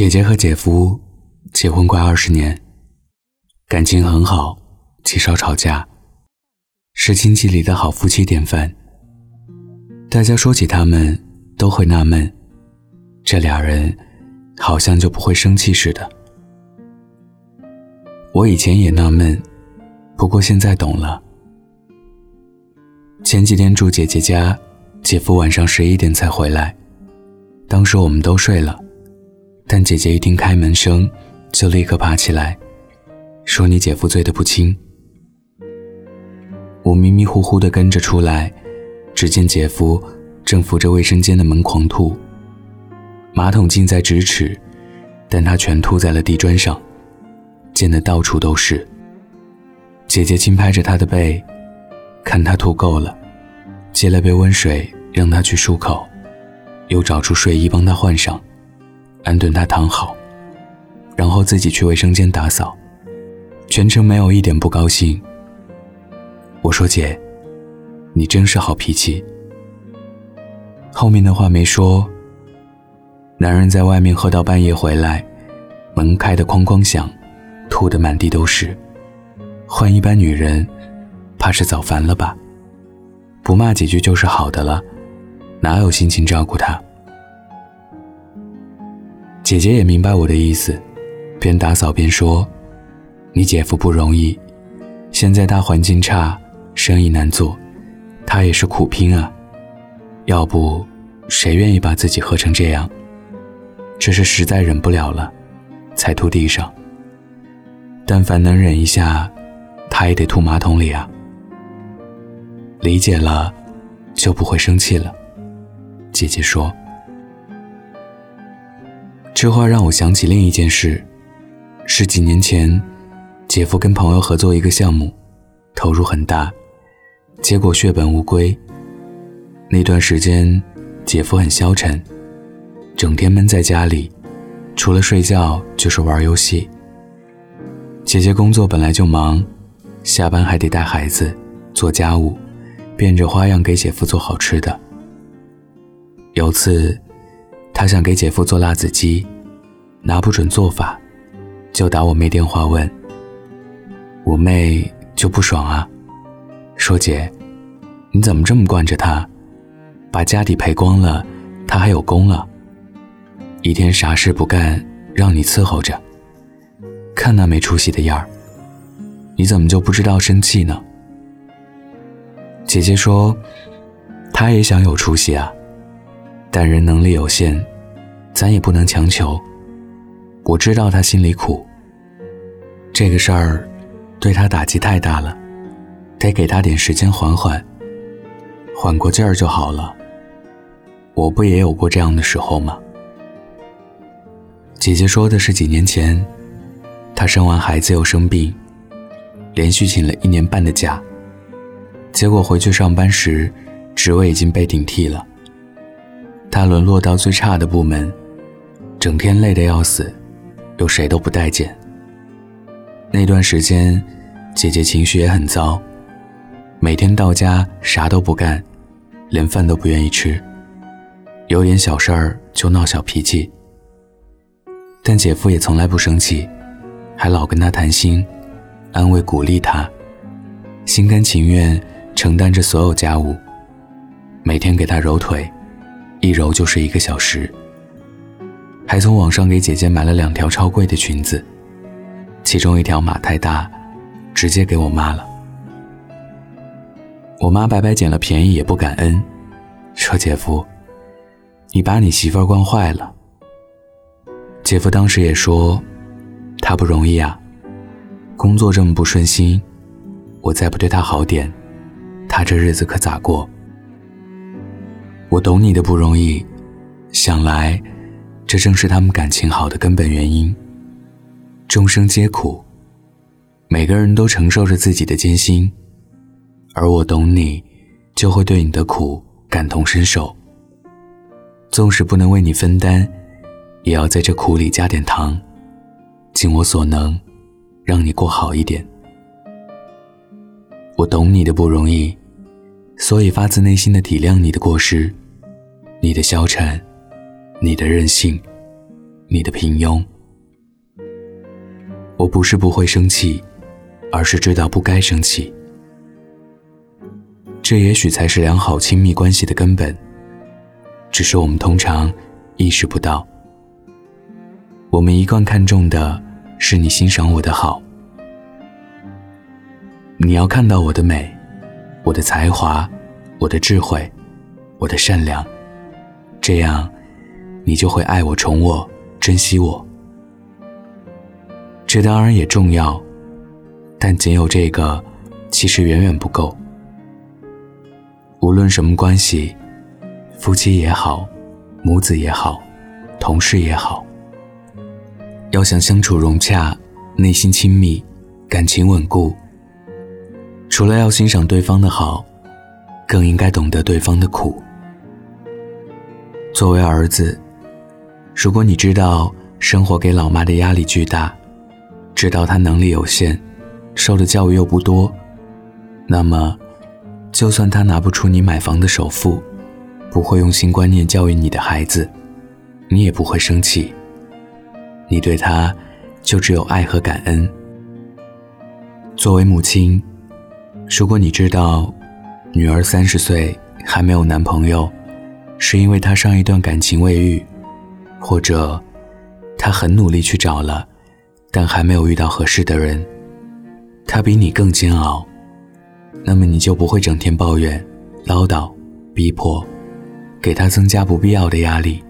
姐姐和姐夫结婚快二十年，感情很好，极少吵架，是亲戚里的好夫妻典范。大家说起他们，都会纳闷，这俩人好像就不会生气似的。我以前也纳闷，不过现在懂了。前几天住姐姐家，姐夫晚上十一点才回来，当时我们都睡了。但姐姐一听开门声，就立刻爬起来，说：“你姐夫醉得不轻。”我迷迷糊糊地跟着出来，只见姐夫正扶着卫生间的门狂吐，马桶近在咫尺，但他全吐在了地砖上，溅得到处都是。姐姐轻拍着他的背，看他吐够了，接了杯温水让他去漱口，又找出睡衣帮他换上。安顿他躺好，然后自己去卫生间打扫，全程没有一点不高兴。我说：“姐，你真是好脾气。”后面的话没说。男人在外面喝到半夜回来，门开的哐哐响，吐得满地都是。换一般女人，怕是早烦了吧？不骂几句就是好的了，哪有心情照顾他？姐姐也明白我的意思，边打扫边说：“你姐夫不容易，现在大环境差，生意难做，他也是苦拼啊。要不，谁愿意把自己喝成这样？这是实在忍不了了，才吐地上。但凡能忍一下，他也得吐马桶里啊。理解了，就不会生气了。”姐姐说。这话让我想起另一件事，是几年前，姐夫跟朋友合作一个项目，投入很大，结果血本无归。那段时间，姐夫很消沉，整天闷在家里，除了睡觉就是玩游戏。姐姐工作本来就忙，下班还得带孩子、做家务，变着花样给姐夫做好吃的。有次。他想给姐夫做辣子鸡，拿不准做法，就打我妹电话问。我妹就不爽啊，说姐，你怎么这么惯着他，把家底赔光了，他还有功了，一天啥事不干，让你伺候着，看那没出息的样儿，你怎么就不知道生气呢？姐姐说，她也想有出息啊，但人能力有限。咱也不能强求。我知道他心里苦。这个事儿，对他打击太大了，得给他点时间缓缓，缓过劲儿就好了。我不也有过这样的时候吗？姐姐说的是几年前，她生完孩子又生病，连续请了一年半的假，结果回去上班时，职位已经被顶替了，她沦落到最差的部门。整天累得要死，又谁都不待见。那段时间，姐姐情绪也很糟，每天到家啥都不干，连饭都不愿意吃，有点小事儿就闹小脾气。但姐夫也从来不生气，还老跟她谈心，安慰鼓励她，心甘情愿承担着所有家务，每天给她揉腿，一揉就是一个小时。还从网上给姐姐买了两条超贵的裙子，其中一条码太大，直接给我妈了。我妈白白捡了便宜也不感恩，说：“姐夫，你把你媳妇惯坏了。”姐夫当时也说：“他不容易啊，工作这么不顺心，我再不对他好点，他这日子可咋过？”我懂你的不容易，想来。这正是他们感情好的根本原因。众生皆苦，每个人都承受着自己的艰辛，而我懂你，就会对你的苦感同身受。纵使不能为你分担，也要在这苦里加点糖，尽我所能，让你过好一点。我懂你的不容易，所以发自内心的体谅你的过失，你的消沉。你的任性，你的平庸。我不是不会生气，而是知道不该生气。这也许才是良好亲密关系的根本，只是我们通常意识不到。我们一贯看重的是你欣赏我的好，你要看到我的美，我的才华，我的智慧，我的善良，这样，你就会爱我、宠我、珍惜我。这当然也重要，但仅有这个，其实远远不够。无论什么关系，夫妻也好，母子也好，同事也好，要想相处融洽，内心亲密，感情稳固，除了要欣赏对方的好，更应该懂得对方的苦。作为儿子，如果你知道生活给老妈的压力巨大，知道她能力有限，受的教育又不多，那么，就算她拿不出你买房的首付，不会用新观念教育你的孩子，你也不会生气。你对她就只有爱和感恩。作为母亲，如果你知道女儿三十岁还没有男朋友，是因为他上一段感情未育，或者他很努力去找了。但还没有遇到合适的人，他比你更煎熬，那么你就不会整天抱怨、唠叨、逼迫，给他增加不必要的压力，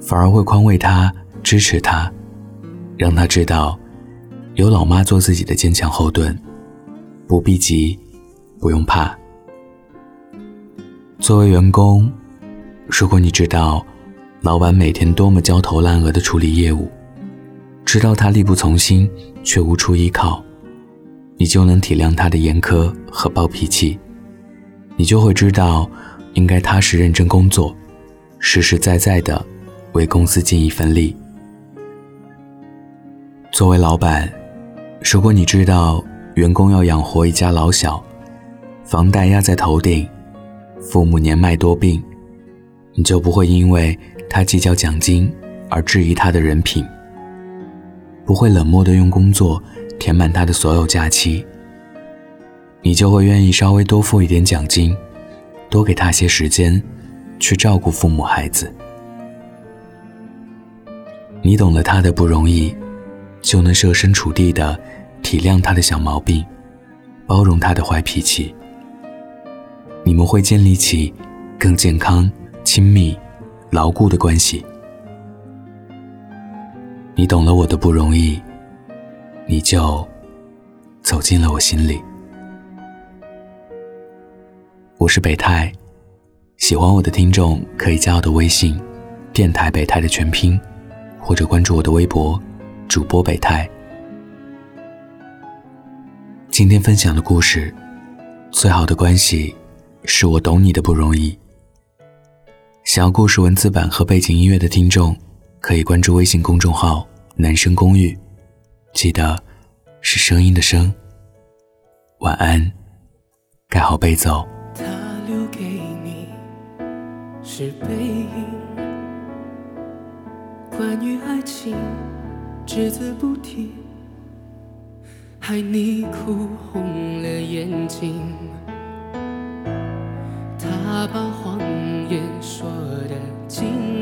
反而会宽慰他、支持他，让他知道有老妈做自己的坚强后盾，不必急，不用怕。作为员工，如果你知道老板每天多么焦头烂额的处理业务，知道他力不从心，却无处依靠，你就能体谅他的严苛和暴脾气，你就会知道，应该踏实认真工作，实实在在的为公司尽一份力。作为老板，如果你知道员工要养活一家老小，房贷压在头顶，父母年迈多病，你就不会因为他计较奖金而质疑他的人品。不会冷漠的用工作填满他的所有假期，你就会愿意稍微多付一点奖金，多给他些时间，去照顾父母孩子。你懂了他的不容易，就能设身处地的体谅他的小毛病，包容他的坏脾气。你们会建立起更健康、亲密、牢固的关系。你懂了我的不容易，你就走进了我心里。我是北泰，喜欢我的听众可以加我的微信“电台北泰”的全拼，或者关注我的微博“主播北泰”。今天分享的故事，最好的关系是我懂你的不容易。想要故事文字版和背景音乐的听众。可以关注微信公众号“男生公寓”，记得是声音的声。晚安，盖好被子。他留给你是背影，关于爱情只字不提，害你哭红了眼睛。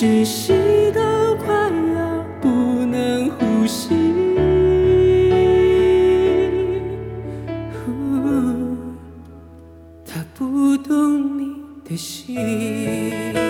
窒息到快要不能呼吸。他不懂你的心。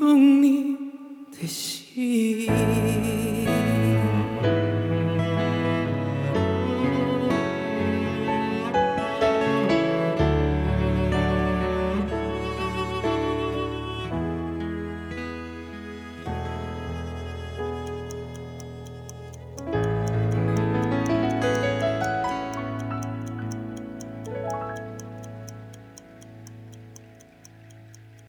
他不懂你的心。